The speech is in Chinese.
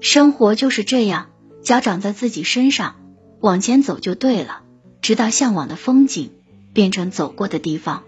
生活就是这样脚长在自己身上往前走就对了直到向往的风景变成走过的地方。